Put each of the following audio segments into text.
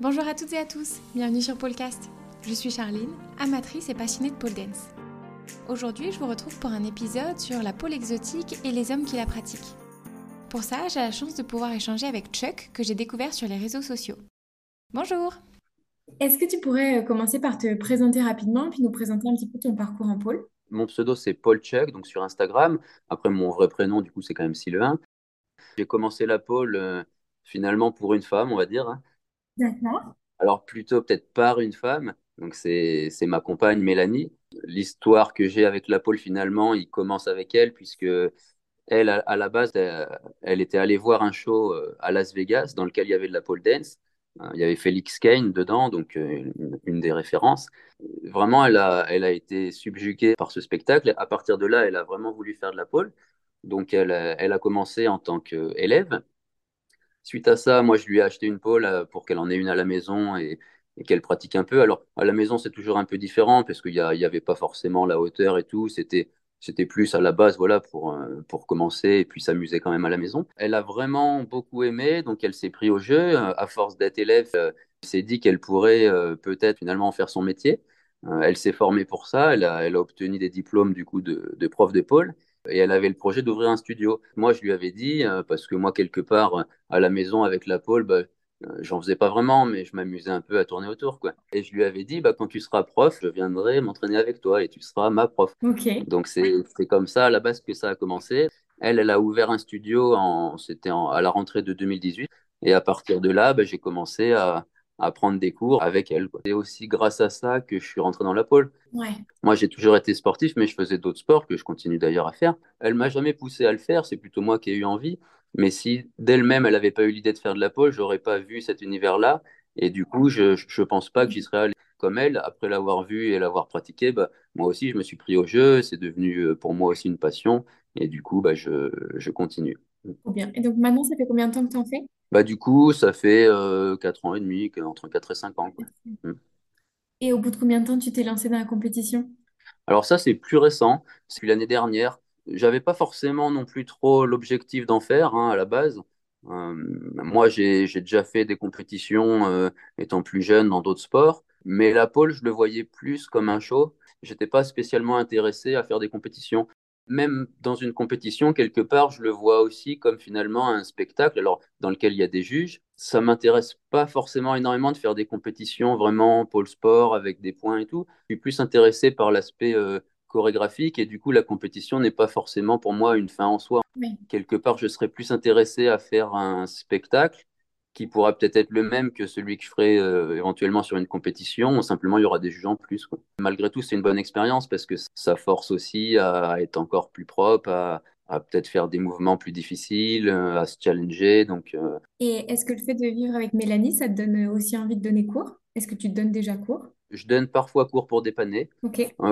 Bonjour à toutes et à tous, bienvenue sur Polecast. Je suis Charline, amatrice et passionnée de pole dance. Aujourd'hui, je vous retrouve pour un épisode sur la pole exotique et les hommes qui la pratiquent. Pour ça, j'ai la chance de pouvoir échanger avec Chuck, que j'ai découvert sur les réseaux sociaux. Bonjour Est-ce que tu pourrais euh, commencer par te présenter rapidement, puis nous présenter un petit peu ton parcours en pole Mon pseudo, c'est Paul Chuck, donc sur Instagram. Après, mon vrai prénom, du coup, c'est quand même Sylvain. J'ai commencé la pole euh, finalement pour une femme, on va dire. Hein. Alors plutôt peut-être par une femme, donc c'est ma compagne Mélanie. L'histoire que j'ai avec la pole finalement, il commence avec elle puisque elle, à, la base, elle, était allée voir un show euh, à Las Vegas dans lequel il y avait de la pole dance. Euh, il y avait Félix Kane dedans, donc euh, une, des références. Vraiment, elle a, elle a été subjuguée par ce spectacle. À partir de là, elle a vraiment voulu faire de la pole. Donc, elle, elle a commencé en tant qu'élève. Suite à ça, moi, je lui ai acheté une pole euh, pour qu'elle en ait une à la maison et, qu'elle pratique un peu. Alors, à la maison, c'est toujours un peu différent parce qu'il n'y avait pas forcément la hauteur et tout. C'était plus à la base voilà pour euh, pour commencer et puis s'amuser quand même à la maison. Elle a vraiment beaucoup aimé donc elle s'est pris au jeu à force d'être élève, elle s'est dit qu'elle pourrait euh, peut-être finalement faire son métier. elle s'est formée pour ça, elle a, elle a obtenu des diplômes du coup de, de prof de pôle et elle avait le projet d'ouvrir un studio. Moi, je lui avais dit, euh, parce que moi, quelque part, à la maison avec la pole, bah, euh, j'en faisais pas vraiment, mais je m'amusais un peu à tourner autour. Quoi. Et je lui avais dit, bah, quand tu seras prof, je viendrai m'entraîner avec toi et tu seras ma prof. Donc, c'est comme ça à la base que ça a commencé. Elle, elle a ouvert un studio, c'était à la rentrée de 2018. Et à partir de là, bah, j'ai commencé à, à prendre des cours avec elle. C'est aussi grâce à ça que je suis rentré dans la pole. Moi, j'ai toujours été sportif, mais je faisais d'autres sports que je continue d'ailleurs à faire. Elle m'a jamais poussé à le faire, c'est plutôt moi qui ai eu envie. Mais si d'elle-même, elle n'avait pas eu l'idée de faire de la pole, j'aurais pas vu cet univers-là. Et du coup, je ne pense pas que j'y serais allé comme elle. Après l'avoir vu et l'avoir pratiqué, bah, moi aussi, je me suis pris au jeu. C'est devenu euh, pour moi aussi une passion. Et du coup, bah, je, je continue. bien. Et donc maintenant, ça fait combien de temps que tu en fais? Bah, du coup, ça fait euh, 4 ans et demi, entre 4 et 5 ans. Mm. Et au bout de combien de temps tu t'es lancé dans la compétition? Alors ça, c'est plus récent. C'est l'année dernière. J'avais pas forcément non plus trop l'objectif d'en faire hein, à la base. Euh, moi, j'ai déjà fait des compétitions euh, étant plus jeune dans d'autres sports, mais la pole, je le voyais plus comme un show. J'étais pas spécialement intéressé à faire des compétitions même dans une compétition, quelque part, je le vois aussi comme finalement un spectacle, alors dans lequel il y a des juges. Ça m'intéresse pas forcément énormément de faire des compétitions vraiment pôle sport avec des points et tout. Je suis plus intéressé par l'aspect euh, chorégraphique et du coup, la compétition n'est pas forcément pour moi une fin en soi. Quelque part, je serais plus intéressé à faire un spectacle qui pourra peut-être être le même que celui que je ferai euh, éventuellement sur une compétition, simplement il y aura des juges en plus. Malgré tout, c'est une bonne expérience parce que ça force aussi à être encore plus propre, à, peut-être faire des mouvements plus difficiles, euh, à se challenger. Donc, euh, Et est-ce que le fait de vivre avec Mélanie, ça te donne aussi envie de donner cours? Est-ce que tu donnes déjà cours? Je donne parfois cours pour dépanner.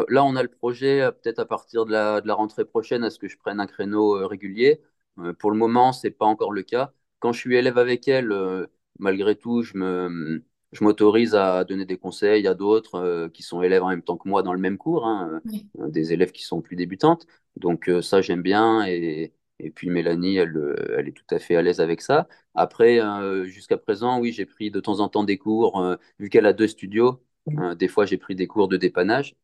là, on a le projet, peut-être à partir de la, de la, rentrée prochaine, à ce que je prenne un créneau régulier. pour le moment, ce n'est pas encore le cas quand je suis élève avec elle, euh, malgré tout, je me, je m'autorise à donner des conseils à d'autres euh, qui sont élèves en même temps que moi dans le même cours, hein, euh, des élèves qui sont plus débutantes. Donc ça, j'aime bien. Et, et puis Mélanie, elle, elle, est tout à fait à l'aise avec ça. Après, jusqu'à présent, oui, j'ai pris de temps en temps des cours, vu qu'elle a deux studios. des fois, j'ai pris des cours de dépannage.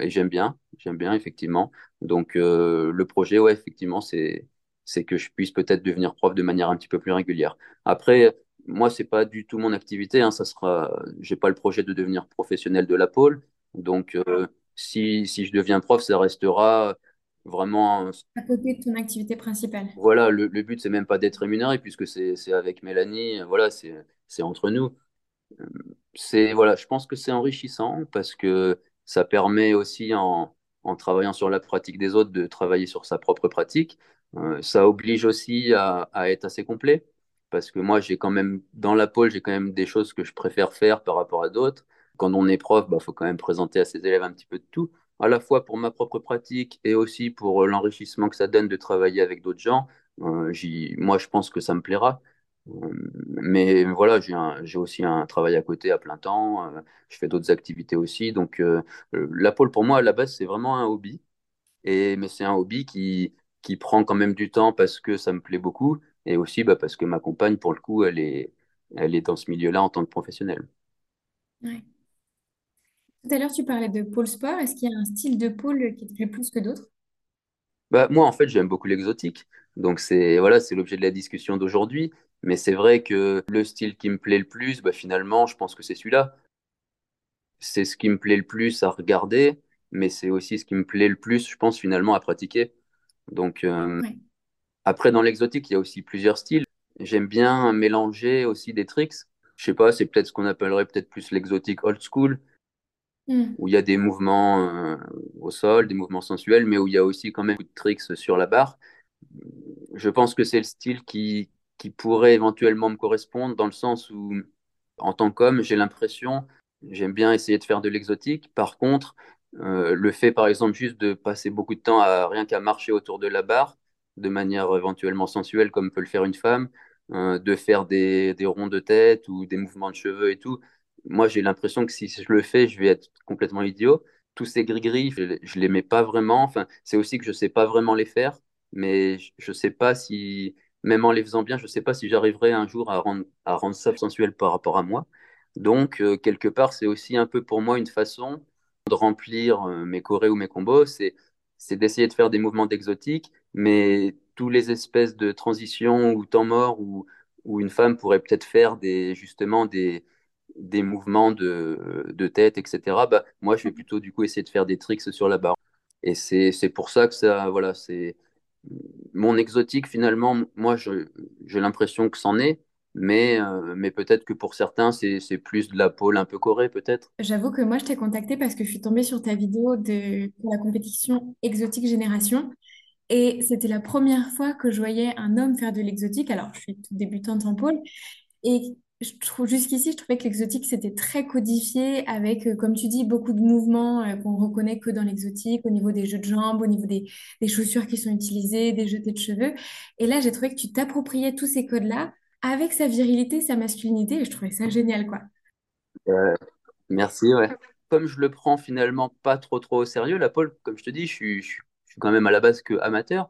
et j'aime bien, j'aime bien, effectivement. Donc le projet, ouais, effectivement, c'est c'est que je puisse peut-être devenir prof de manière un petit peu plus régulière. Après, moi, c'est pas du tout mon activité. Hein, ça sera, j'ai pas le projet de devenir professionnel de la pôle. Donc, euh, si, si je deviens prof, ça restera vraiment à côté de ton activité principale. Voilà, le, le but c'est même pas d'être rémunéré puisque c'est avec Mélanie. Voilà, c'est entre nous. C'est voilà, je pense que c'est enrichissant parce que ça permet aussi en, en travaillant sur la pratique des autres de travailler sur sa propre pratique. Euh, ça oblige aussi à, être assez complet parce que moi, j'ai quand même, dans la pôle, j'ai quand même des choses que je préfère faire par rapport à d'autres. Quand on est prof, il bah, faut quand même présenter à ses élèves un petit peu de tout, à la fois pour ma propre pratique et aussi pour l'enrichissement que ça donne de travailler avec d'autres gens. Euh, moi, je pense que ça me plaira. Euh, mais voilà, j'ai aussi un travail à côté à plein temps. je fais d'autres activités aussi. Donc, la pôle, pour moi, à la base, c'est vraiment un hobby. Et, mais c'est un hobby qui, qui prend quand même du temps parce que ça me plaît beaucoup et aussi bah, parce que ma compagne, pour le coup, elle est, elle est dans ce milieu-là en tant que professionnelle. Ouais. Tout à l'heure, tu parlais de pôle sport. Est-ce qu'il y a un style de pôle qui te plaît plus que d'autres? Bah, moi, en fait, j'aime beaucoup l'exotique. Donc, c'est voilà, c'est l'objet de la discussion d'aujourd'hui. Mais c'est vrai que le style qui me plaît le plus, bah, finalement, je pense que c'est celui-là. C'est ce qui me plaît le plus à regarder, mais c'est aussi ce qui me plaît le plus, je pense, finalement, à pratiquer. Donc, euh, après, dans l'exotique, il y a aussi plusieurs styles. J'aime bien mélanger aussi des tricks. Je sais pas, c'est peut-être ce qu'on appellerait peut-être plus l'exotique old school, Hmm. où il y a des mouvements euh, au sol, des mouvements sensuels, mais où il y a aussi quand même beaucoup de tricks sur la barre. Je pense que c'est le style qui, qui pourrait éventuellement me correspondre dans le sens où, en tant qu'homme, j'ai l'impression, j'aime bien essayer de faire de l'exotique. Par contre, euh, le fait, par exemple, juste de passer beaucoup de temps à rien qu'à marcher autour de la barre, de manière éventuellement sensuelle, comme peut le faire une femme, euh, de faire des, des ronds de tête ou des mouvements de cheveux et tout, moi, j'ai l'impression que si je le fais, je vais être complètement idiot. Tous ces gris-gris, je, ne les mets pas vraiment. Enfin, c'est aussi que je sais pas vraiment les faire, mais je ne sais pas si, même en les faisant bien, je ne sais pas si j'arriverai un jour à rendre, à rendre ça sensuel par rapport à moi. Donc, euh, quelque part, c'est aussi un peu pour moi une façon de remplir euh, mes chorés ou mes combos, c'est c'est d'essayer de faire des mouvements d'exotique, mais tous les espèces de transitions ou temps morts où, où une femme pourrait peut-être faire des, justement des, des mouvements de, de tête, etc., bah, moi, je vais plutôt du coup essayer de faire des tricks sur la barre. Et c'est, pour ça que ça, voilà, c'est mon exotique finalement, moi, j'ai l'impression que c'en est, mais, euh, mais peut-être que pour certains, c'est, plus de la pôle un peu corée, peut-être. J'avoue que moi, je t'ai contacté parce que je suis tombée sur ta vidéo de la compétition Exotique Génération. Et c'était la première fois que je voyais un homme faire de l'exotique. Alors, je suis toute débutante en pôle. Et jusqu'ici, je trouvais que l'exotique, c'était très codifié avec, euh, comme tu dis, beaucoup de mouvements euh, qu'on reconnaît que dans l'exotique, au niveau des jeux de jambes, au niveau des, des chaussures qui sont utilisées, des jetés de cheveux. Et là, j'ai trouvé que tu t'appropriais tous ces codes-là avec sa virilité, sa masculinité. Et je trouvais ça génial, quoi. Euh, merci, ouais. Comme je le prends finalement pas trop trop au sérieux, la pole, comme je te dis, je suis, je suis je suis quand même à la base que amateur.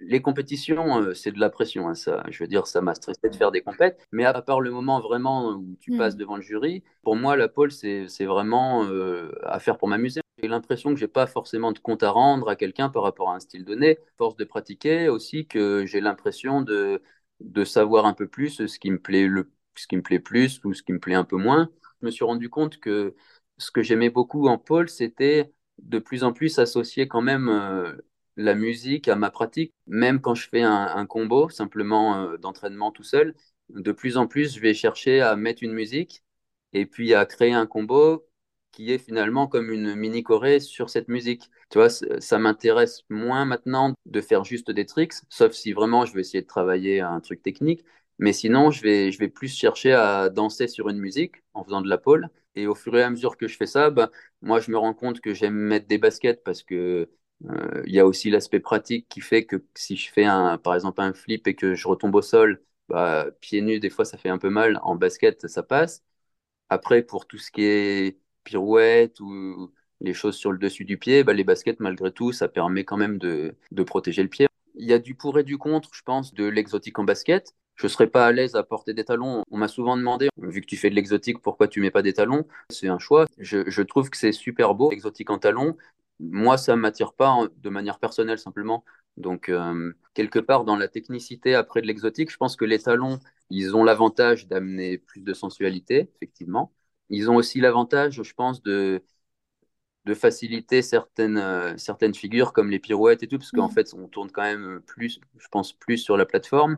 Les compétitions, euh, c'est de la pression, hein, ça. Je veux dire, ça m'a stressé de faire des compètes. Mais à part le moment vraiment où tu passes Hmm. devant le jury, pour moi, la pole, c'est, c'est vraiment euh, à faire pour m'amuser. J'ai l'impression que j'ai pas forcément de compte à rendre à quelqu'un par rapport à un style donné. Force de pratiquer aussi que j'ai l'impression de, de savoir un peu plus ce qui me plaît le, ce qui me plaît plus ou ce qui me plaît un peu moins. Je me suis rendu compte que ce que j'aimais beaucoup en pole, c'était de plus en plus associer quand même euh, la musique à ma pratique. Même quand je fais un, un combo, simplement euh, d'entraînement tout seul, de plus en plus, je vais chercher à mettre une musique et puis à créer un combo qui est finalement comme une mini choré sur cette musique. Tu vois, ça m'intéresse moins maintenant de faire juste des tricks, sauf si vraiment je veux essayer de travailler un truc technique. Mais sinon, je vais, je vais plus chercher à danser sur une musique en faisant de la pole. Et au fur et à mesure que je fais ça, bah, moi, je me rends compte que j'aime mettre des baskets parce que euh, il y a aussi l'aspect pratique qui fait que si je fais un, par exemple un flip et que je retombe au sol, bah, pieds nus, des fois ça fait un peu mal. En basket, ça passe. Après, pour tout ce qui est pirouette ou les choses sur le dessus du pied, bah, les baskets, malgré tout, ça permet quand même de, de protéger le pied. Il y a du pour et du contre, je pense, de l'exotique en basket. Je ne serais pas à l'aise à porter des talons. On m'a souvent demandé, vu que tu fais de l'exotique, pourquoi tu mets pas des talons? C'est un choix. Je, trouve que c'est super beau, l'exotique en talons. Moi, ça ne m'attire pas en- de manière personnelle, simplement. Donc, euh, quelque part, dans la technicité après de l'exotique, je pense que les talons, ils ont l'avantage d'amener plus de sensualité, effectivement. Ils ont aussi l'avantage, je pense, de, de faciliter certaines, euh, certaines figures comme les pirouettes et tout, parce qu'en Hmm. fait, on tourne quand même plus, je pense, plus sur la plateforme.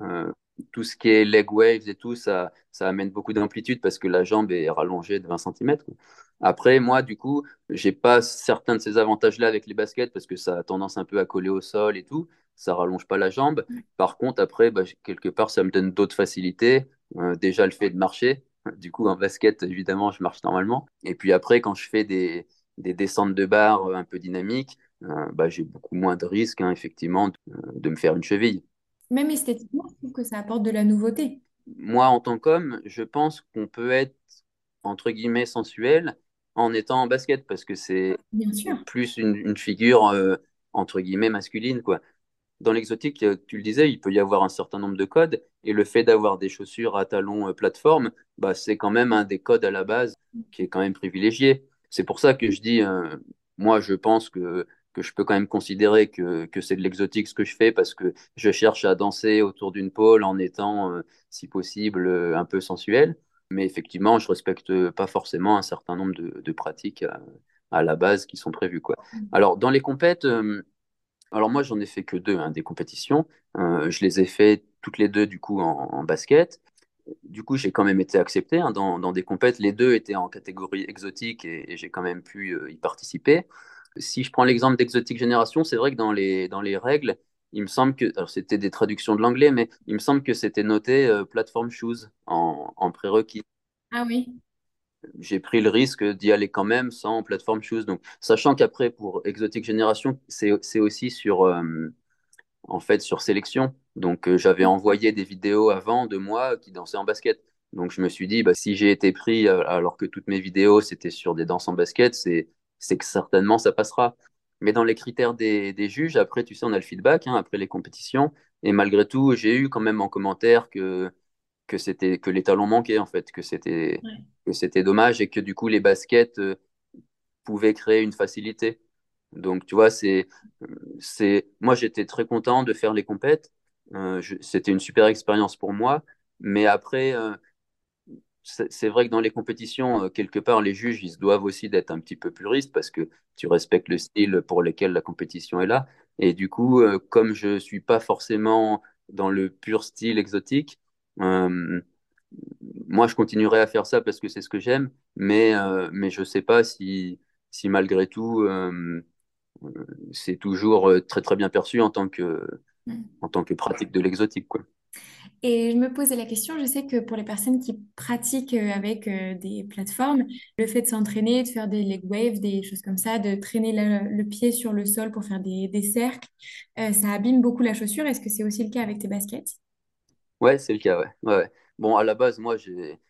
Euh, tout ce qui est leg waves et tout, ça, ça amène beaucoup d'amplitude parce que la jambe est rallongée de 20 cm. Après, moi, du coup, j'ai pas certains de ces avantages-là avec les baskets parce que ça a tendance un peu à coller au sol et tout. Ça rallonge pas la jambe. Par contre, après, bah, quelque part, ça me donne d'autres facilités. Euh, déjà, le fait de marcher. Du coup, en basket, évidemment, je marche normalement. Et puis après, quand je fais des, des descentes de barre euh, un peu dynamiques, euh, bah, j'ai beaucoup moins de risques, hein, effectivement, de, de me faire une cheville. Même esthétiquement, je trouve que ça apporte de la nouveauté. Moi, en tant qu'homme, je pense qu'on peut être, entre guillemets, sensuel en étant en basket parce que c'est plus une, une figure, euh, entre guillemets, masculine, quoi. Dans l'exotique, euh, tu le disais, il peut y avoir un certain nombre de codes. Et le fait d'avoir des chaussures à talons plateforme, bah, c'est quand même un des codes à la base qui est quand même privilégié. C'est pour ça que je dis, moi, je pense que que je peux quand même considérer que, que c'est de l'exotique ce que je fais parce que je cherche à danser autour d'une pôle en étant, si possible, un peu sensuel. Mais effectivement, je respecte pas forcément un certain nombre de, de pratiques à, la base qui sont prévues. Quoi. Mm. Alors, dans les compètes, euh, alors moi, j'en ai fait que deux, hein, des compétitions. Euh, je les ai fait toutes les deux, du coup, en, basket. Du coup, j'ai quand même été accepté hein, dans, des compètes. Les deux étaient en catégorie exotique et, j'ai quand même pu euh, y participer. Si je prends l'exemple d'Exotique Génération, c'est vrai que dans les, dans les règles, il me semble que, alors c'était des traductions de l'anglais, mais il me semble que c'était noté euh, Platform Shoes en, en prérequis. Ah oui. J'ai pris le risque d'y aller quand même sans Platform Shoes. Donc, sachant qu'après, pour Exotic Génération, c'est aussi sur, euh, en fait, sur sélection. Donc, euh, j'avais envoyé des vidéos avant de moi qui dansaient en basket. Donc, je me suis dit, bah, si j'ai été pris alors que toutes mes vidéos, c'était sur des danses en basket, c'est que certainement ça passera. Mais dans les critères des, juges, après, tu sais, on a le feedback hein, après les compétitions. Et malgré tout, j'ai eu quand même en commentaire que, que, c'était, que les talons manquaient, en fait, que c'était, que c'était dommage et que du coup, les baskets euh, pouvaient créer une facilité. Donc, tu vois, c'est, c'est... moi, j'étais très content de faire les compètes. Euh, c'était une super expérience pour moi. Mais après, euh, c'est vrai que dans les compétitions, quelque part, les juges, ils se doivent aussi d'être un petit peu puristes parce que tu respectes le style pour lequel la compétition est là. Et du coup, comme je suis pas forcément dans le pur style exotique, moi, je continuerai à faire ça parce que c'est ce que j'aime, mais, mais je sais pas si, si malgré tout, c'est toujours très très bien perçu en tant que, mm. en tant que pratique de l'exotique. quoi. Et je me posais la question, je sais que pour les personnes qui pratiquent euh, avec euh, des plateformes, le fait de s'entraîner, de faire des leg waves, des choses comme ça, de traîner le, pied sur le sol pour faire des, cercles, euh, ça abîme beaucoup la chaussure. Est-ce que c'est aussi le cas avec tes baskets? Ouais, c'est le cas, ouais. Bon, à la base, moi, j'ai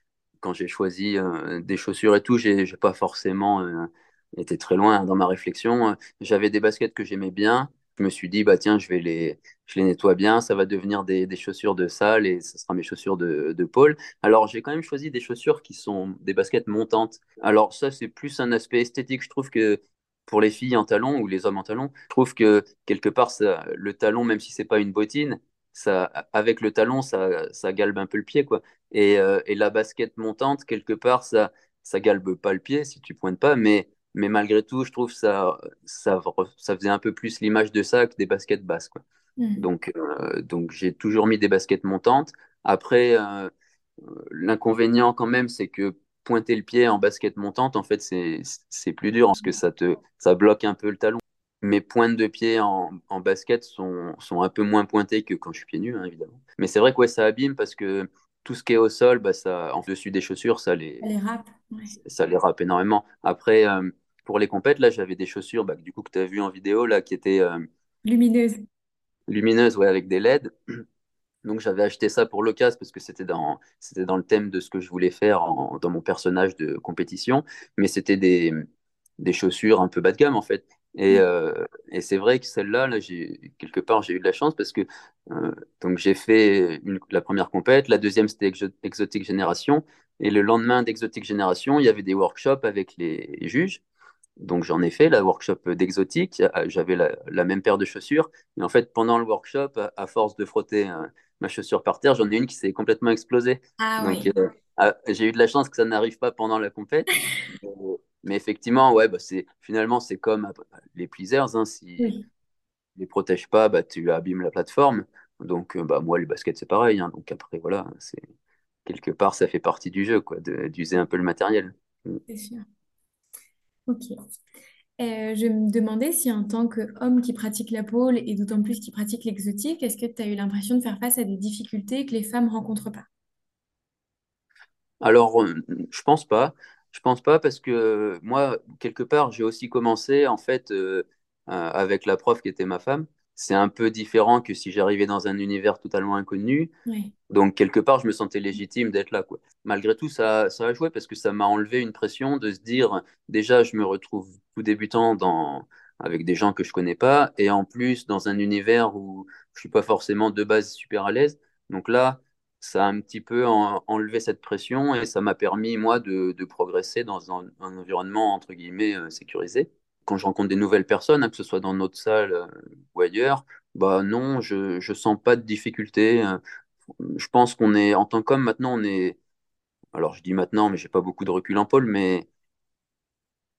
quand j'ai choisi des chaussures et tout, j'ai pas forcément été très loin dans ma réflexion. J'avais des baskets que j'aimais bien je me suis dit, bah tiens, je vais les, je les nettoie bien, ça va devenir des, des chaussures de salle et ce sera mes chaussures de, de pôle. Alors, j'ai quand même choisi des chaussures qui sont des baskets montantes. Alors, ça, c'est plus un aspect esthétique. Je trouve que pour les filles en talon ou les hommes en talon, je trouve que quelque part, ça, le talon, même si c'est pas une bottine, ça, avec le talon, ça, ça galbe un peu le pied, quoi. Et, euh, et la basket montante, quelque part, ça, ça galbe pas le pied si tu pointes pas, mais mais malgré tout, je trouve ça, ça, ça faisait un peu plus l'image de ça que des baskets basses. Quoi. Mm. Donc, euh, donc j'ai toujours mis des baskets montantes. Après, euh, l'inconvénient quand même, c'est que pointer le pied en basket montante, en fait, c'est plus dur parce que ça, te, ça bloque un peu le talon. Mes pointes de pied en, en basket sont, sont, un peu moins pointées que quand je suis pieds nus, hein, évidemment. Mais c'est vrai que ça abîme parce que tout ce qui est au sol, bah, ça, en dessus des chaussures, ça les, ça les râpe. Ça les râpe énormément. Après, euh, pour les compètes, là, j'avais des chaussures, bah, du coup, que tu as vu en vidéo, là, qui étaient euh, lumineuses. Lumineuses, ouais, avec des LED. Donc, j'avais acheté ça pour l'occasion parce que c'était dans, c'était dans le thème de ce que je voulais faire dans mon personnage de compétition. Mais c'était des, des chaussures un peu bas de gamme, en fait. Et, euh, et c'est vrai que celle-là, là, j'ai, quelque part, j'ai eu de la chance parce que euh, donc j'ai fait une, la première compète, la deuxième c'était Exotique Génération, et le lendemain d'Exotique Génération, il y avait des workshops avec les juges. Donc j'en ai fait la workshop d'exotique, euh, j'avais la, même paire de chaussures, mais en fait pendant le workshop, à, force de frotter euh, ma chaussure par terre, j'en ai une qui s'est complètement explosée. Ah, Donc euh, ah, j'ai eu de la chance que ça n'arrive pas pendant la compète, mais effectivement, ouais, bah, c'est finalement c'est comme les pleasers, hein, si oui. les protèges pas, bah, tu abîmes la plateforme. Donc bah, moi les baskets c'est pareil, hein. donc après voilà, c'est quelque part ça fait partie du jeu quoi, d'user un peu le matériel. C'est sûr. Ok. Euh, je me demandais si en tant qu'homme qui pratique la pole et d'autant plus qui pratique l'exotique, est-ce que tu as eu l'impression de faire face à des difficultés que les femmes rencontrent pas? Alors, euh, je pense pas. Je pense pas parce que moi, quelque part, j'ai aussi commencé en fait euh, avec la prof qui était ma femme c'est un peu différent que si j'arrivais dans un univers totalement inconnu. Donc, quelque part, je me sentais légitime d'être là. Quoi. Malgré tout, ça, ça a joué parce que ça m'a enlevé une pression de se dire déjà, je me retrouve tout débutant dans, avec des gens que je connais pas, et en plus dans un univers où je suis pas forcément de base super à l'aise. Donc là, ça a un petit peu enlevé cette pression et ça m'a permis, moi, de, progresser dans un, environnement, entre guillemets, euh, sécurisé. Quand je rencontre des nouvelles personnes, hein, que ce soit dans notre salle euh, ou ailleurs, bah non, je ne sens pas de difficulté. Euh, je pense qu'on est, en tant qu'homme, maintenant, on est. Alors, je dis maintenant, mais j'ai pas beaucoup de recul en pôle, mais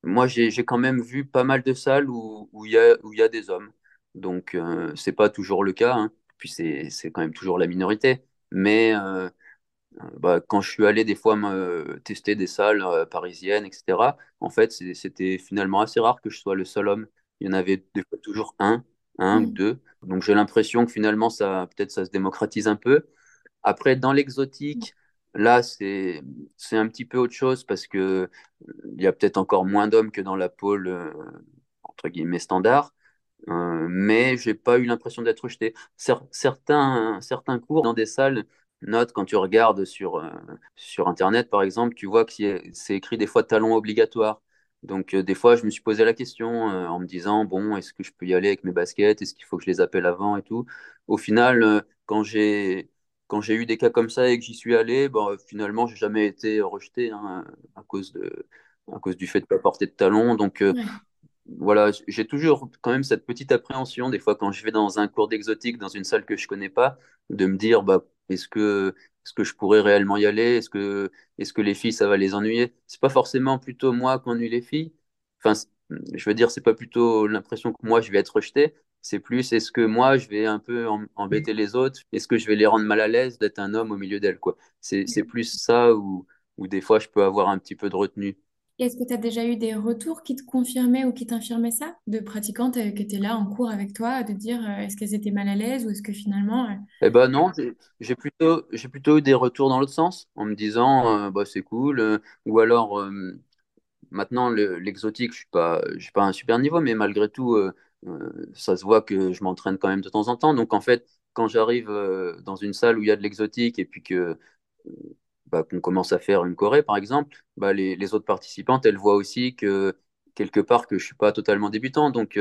moi, j'ai quand même vu pas mal de salles où il y, a, où y a des hommes. Donc, euh, c'est pas toujours le cas. Hein. Puis, c'est quand même toujours la minorité. Mais euh, bah, quand je suis allé des fois me tester des salles euh, parisiennes, etc., en fait, c'était finalement assez rare que je sois le seul homme. Il y en avait des fois toujours un, un ou deux. Donc, j'ai l'impression que finalement, ça peut-être ça se démocratise un peu. Après, dans l'exotique, Là, c'est un petit peu autre chose parce que il y a peut-être encore moins d'hommes que dans la pôle euh, entre guillemets standard, euh, mais j'ai pas eu l'impression d'être rejeté. certains, certains cours dans des salles note quand tu regardes sur, euh, sur internet par exemple, tu vois que c'est écrit des fois talons obligatoires. Donc euh, des fois, je me suis posé la question en me disant bon, est-ce que je peux y aller avec mes baskets? Est-ce qu'il faut que je les appelle avant et tout? Au final, quand j'ai quand j'ai eu des cas comme ça et que j'y suis allé, bon, finalement, j'ai jamais été rejeté hein, à, cause de, à cause du fait de ne pas porter de talons. Donc, euh, voilà, j'ai toujours quand même cette petite appréhension, des fois, quand je vais dans un cours d'exotique, dans une salle que je connais pas, de me dire, bah, est-ce que, est-ce que je pourrais réellement y aller? Est-ce que, est-ce que les filles, ça va les ennuyer? C'est pas forcément plutôt moi qui ennuie les filles. Enfin, je veux dire, c'est pas plutôt l'impression que moi, je vais être rejeté, c'est plus est-ce que moi je vais un peu embêter les autres? Est-ce que je vais les rendre mal à l'aise d'être un homme au milieu d'elles quoi? C'est, plus ça où, où des fois je peux avoir un petit peu de retenue. Est-ce que tu as déjà eu des retours qui te confirmaient ou qui t'infirmaient ça? De pratiquantes euh, qui étaient là en cours avec toi, de dire euh, est-ce qu'elles étaient mal à l'aise ou est-ce que finalement... Euh, eh ben non, j'ai plutôt, eu des retours dans l'autre sens en me disant bah, c'est cool ou alors maintenant l'exotique je suis suis pas un super niveau mais malgré tout ça se voit que je m'entraîne quand même de temps en temps. Donc en fait, quand j'arrive dans une salle où il y a de l'exotique et puis que bah, qu'on commence à faire une choré, par exemple, bah, les, les, autres participantes, elles voient aussi que quelque part que je suis pas totalement débutant. Donc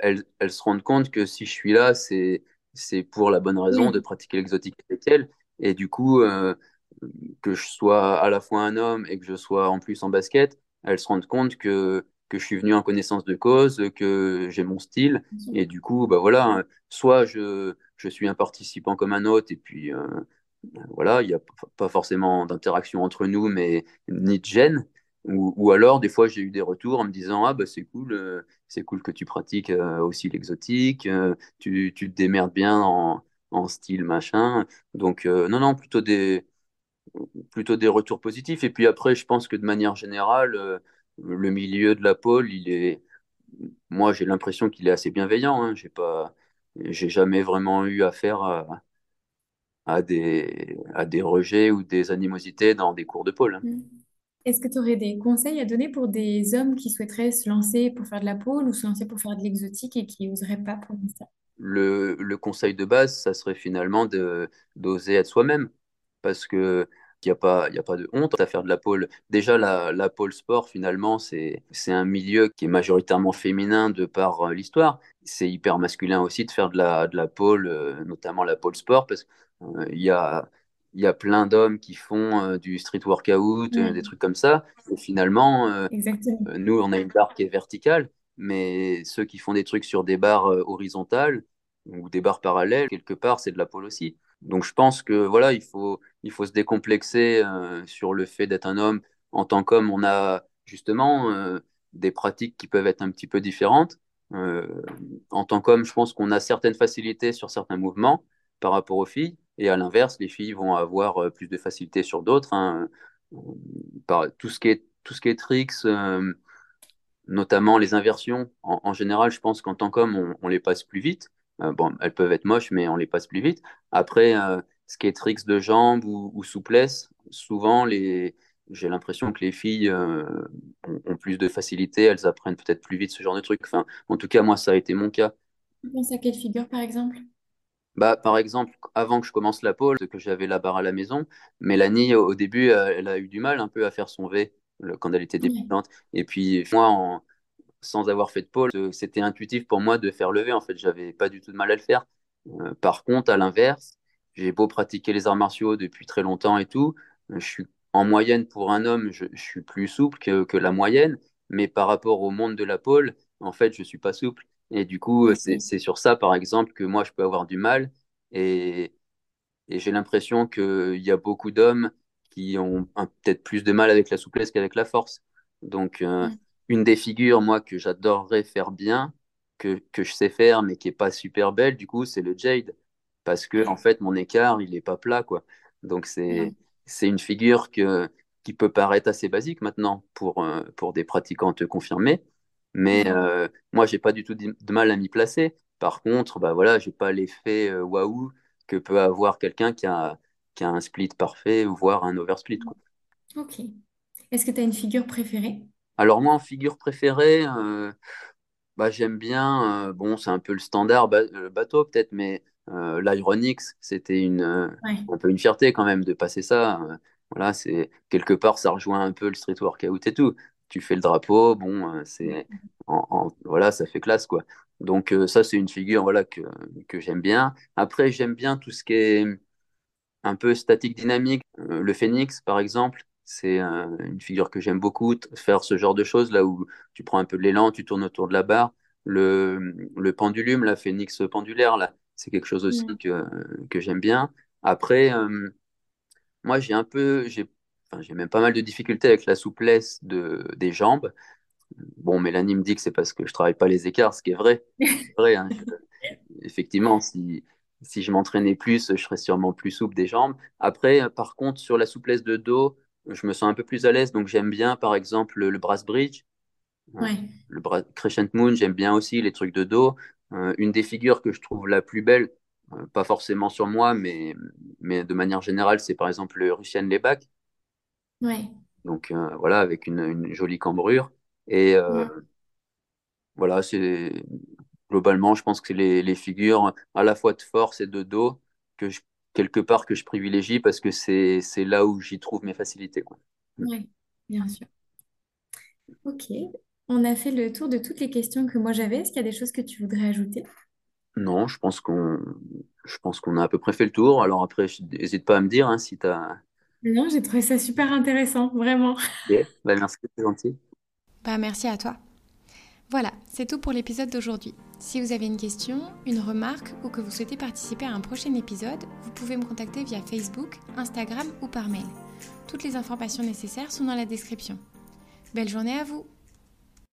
elles, elles, se rendent compte que si je suis là, c'est c'est pour la bonne raison de pratiquer l'exotique avec elles. Et du coup, que je sois à la fois un homme et que je sois en plus en basket, elles se rendent compte que que je suis venu en connaissance de cause, que j'ai mon style. Et du coup, bah voilà, soit je, je suis un participant comme un autre, et puis euh, voilà, il n'y a pas forcément d'interaction entre nous, mais ni de gêne. Ou, alors, des fois, j'ai eu des retours en me disant Ah, bah c'est cool, euh, c'est cool que tu pratiques euh, aussi l'exotique, tu, tu, te démerdes bien en, en style, machin. Donc, non, non, plutôt des, plutôt des retours positifs. Et puis après, je pense que de manière générale, le milieu de la pôle, il est, moi, j'ai l'impression qu'il est assez bienveillant. Hein. J'ai pas, jamais vraiment eu affaire à, à, des, à des rejets ou des animosités dans des cours de pôle. Mm. Est-ce que tu aurais des conseils à donner pour des hommes qui souhaiteraient se lancer pour faire de la pôle ou se lancer pour faire de l'exotique et qui n'oseraient pas pour ça le, le, conseil de base, ça serait finalement d'oser être soi-même. Parce que il n'y a, pas, a pas de honte à faire de la pole. Déjà, la, la pole sport, finalement, c'est un milieu qui est majoritairement féminin de par euh, l'histoire. C'est hyper masculin aussi de faire de la, de la pole, euh, notamment la pole sport, parce qu'il euh, y, a, y a plein d'hommes qui font du street workout, des trucs comme ça. Et finalement, nous, on a une barre qui est verticale, mais ceux qui font des trucs sur des barres horizontales ou des barres parallèles, quelque part, c'est de la pole aussi. Donc je pense que voilà, il faut, il faut se décomplexer euh, sur le fait d'être un homme. En tant qu'homme, on a justement euh, des pratiques qui peuvent être un petit peu différentes. Euh, en tant qu'homme, je pense qu'on a certaines facilités sur certains mouvements par rapport aux filles. Et à l'inverse, les filles vont avoir plus de facilité sur d'autres. Hein. Tout, ce qui est, tout ce qui est tricks, notamment les inversions, en, général, je pense qu'en tant qu'homme, on, les passe plus vite. Euh, bon, elles peuvent être moches, mais on les passe plus vite. Après, euh, ce qui est tricks de jambes ou, souplesse, souvent, les... j'ai l'impression que les filles euh, ont, plus de facilité, elles apprennent peut-être plus vite ce genre de trucs. Enfin, en tout cas, moi, ça a été mon cas. Tu penses à quelle figure, par exemple? Bah, par exemple, avant que je commence la pole, que j'avais la barre à la maison, Mélanie, au début, elle a eu du mal un peu à faire son V quand elle était débutante. Et puis, moi, en, sans avoir fait de pôle, c'était intuitif pour moi de faire lever. En fait, j'avais pas du tout de mal à le faire. par contre, à l'inverse, j'ai beau pratiquer les arts martiaux depuis très longtemps et tout, je suis en moyenne pour un homme, je, suis plus souple que, que, la moyenne, mais par rapport au monde de la pôle, en fait, je suis pas souple. Et du coup, c'est sur ça, par exemple, que moi, je peux avoir du mal. Et, et j'ai l'impression qu'il y a beaucoup d'hommes qui ont peut-être plus de mal avec la souplesse qu'avec la force. Donc, euh, mm. Une des figures, moi, que j'adorerais faire bien, que, que, je sais faire, mais qui n'est pas super belle, du coup, c'est le Jade. Parce que, en fait, mon écart, il n'est pas plat, quoi. Donc, c'est c'est une figure que, qui peut paraître assez basique maintenant pour, euh, pour des pratiquantes confirmées. Mais euh, moi, j'ai pas du tout de mal à m'y placer. Par contre, bah voilà, j'ai pas l'effet euh, waouh que peut avoir quelqu'un qui a, qui a un split parfait, voire un oversplit. Quoi. Ok. Est-ce que tu as une figure préférée? Alors moi, en figure préférée, euh, bah, j'aime bien, euh, bon, c'est un peu le standard bateau peut-être, mais l'Ironix, c'était une, un peu une fierté quand même de passer ça. voilà, c'est quelque part, ça rejoint un peu le street workout et tout tu fais le drapeau, bon, euh, c'est en, voilà, ça fait classe quoi. Donc euh, ça c'est une figure voilà que, que j'aime bien. Après j'aime bien tout ce qui est un peu statique dynamique. Euh, le phénix par exemple, c'est une figure que j'aime beaucoup. Faire ce genre de choses là où tu prends un peu de l'élan, tu tournes autour de la barre. Le, le pendulum, la phénix pendulaire là, c'est quelque chose aussi que, que j'aime bien. Après, moi j'ai un peu, j'ai j'ai même pas mal de difficultés avec la souplesse de, des jambes. Bon, Mélanie me dit que c'est parce que je travaille pas les écarts, ce qui est vrai. vrai hein. effectivement, si, si je m'entraînais plus, je serais sûrement plus souple des jambes. Après, par contre, sur la souplesse de dos, je me sens un peu plus à l'aise. Donc, j'aime bien, par exemple, le brass bridge. Le crescent moon, j'aime bien aussi les trucs de dos. Euh, une des figures que je trouve la plus belle, euh, pas forcément sur moi, mais, mais de manière générale, c'est par exemple le Russian Lebak. Donc euh, voilà, avec une, jolie cambrure. Et euh, voilà, c'est globalement, je pense que c'est les, figures à la fois de force et de dos que quelque part que je privilégie parce que c'est là où j'y trouve mes facilités. Oui, bien sûr. Ok, on a fait le tour de toutes les questions que moi j'avais. Est-ce qu'il y a des choses que tu voudrais ajouter? Non, je pense qu'on je pense qu'on a à peu près fait le tour. Alors après, n'hésite pas à me dire hein, si tu as non, j'ai trouvé ça super intéressant, vraiment. Bah, merci, c'est gentil. Bah, merci à toi. Voilà, c'est tout pour l'épisode d'aujourd'hui. Si vous avez une question, une remarque ou que vous souhaitez participer à un prochain épisode, vous pouvez me contacter via Facebook, Instagram ou par mail. Toutes les informations nécessaires sont dans la description. Belle journée à vous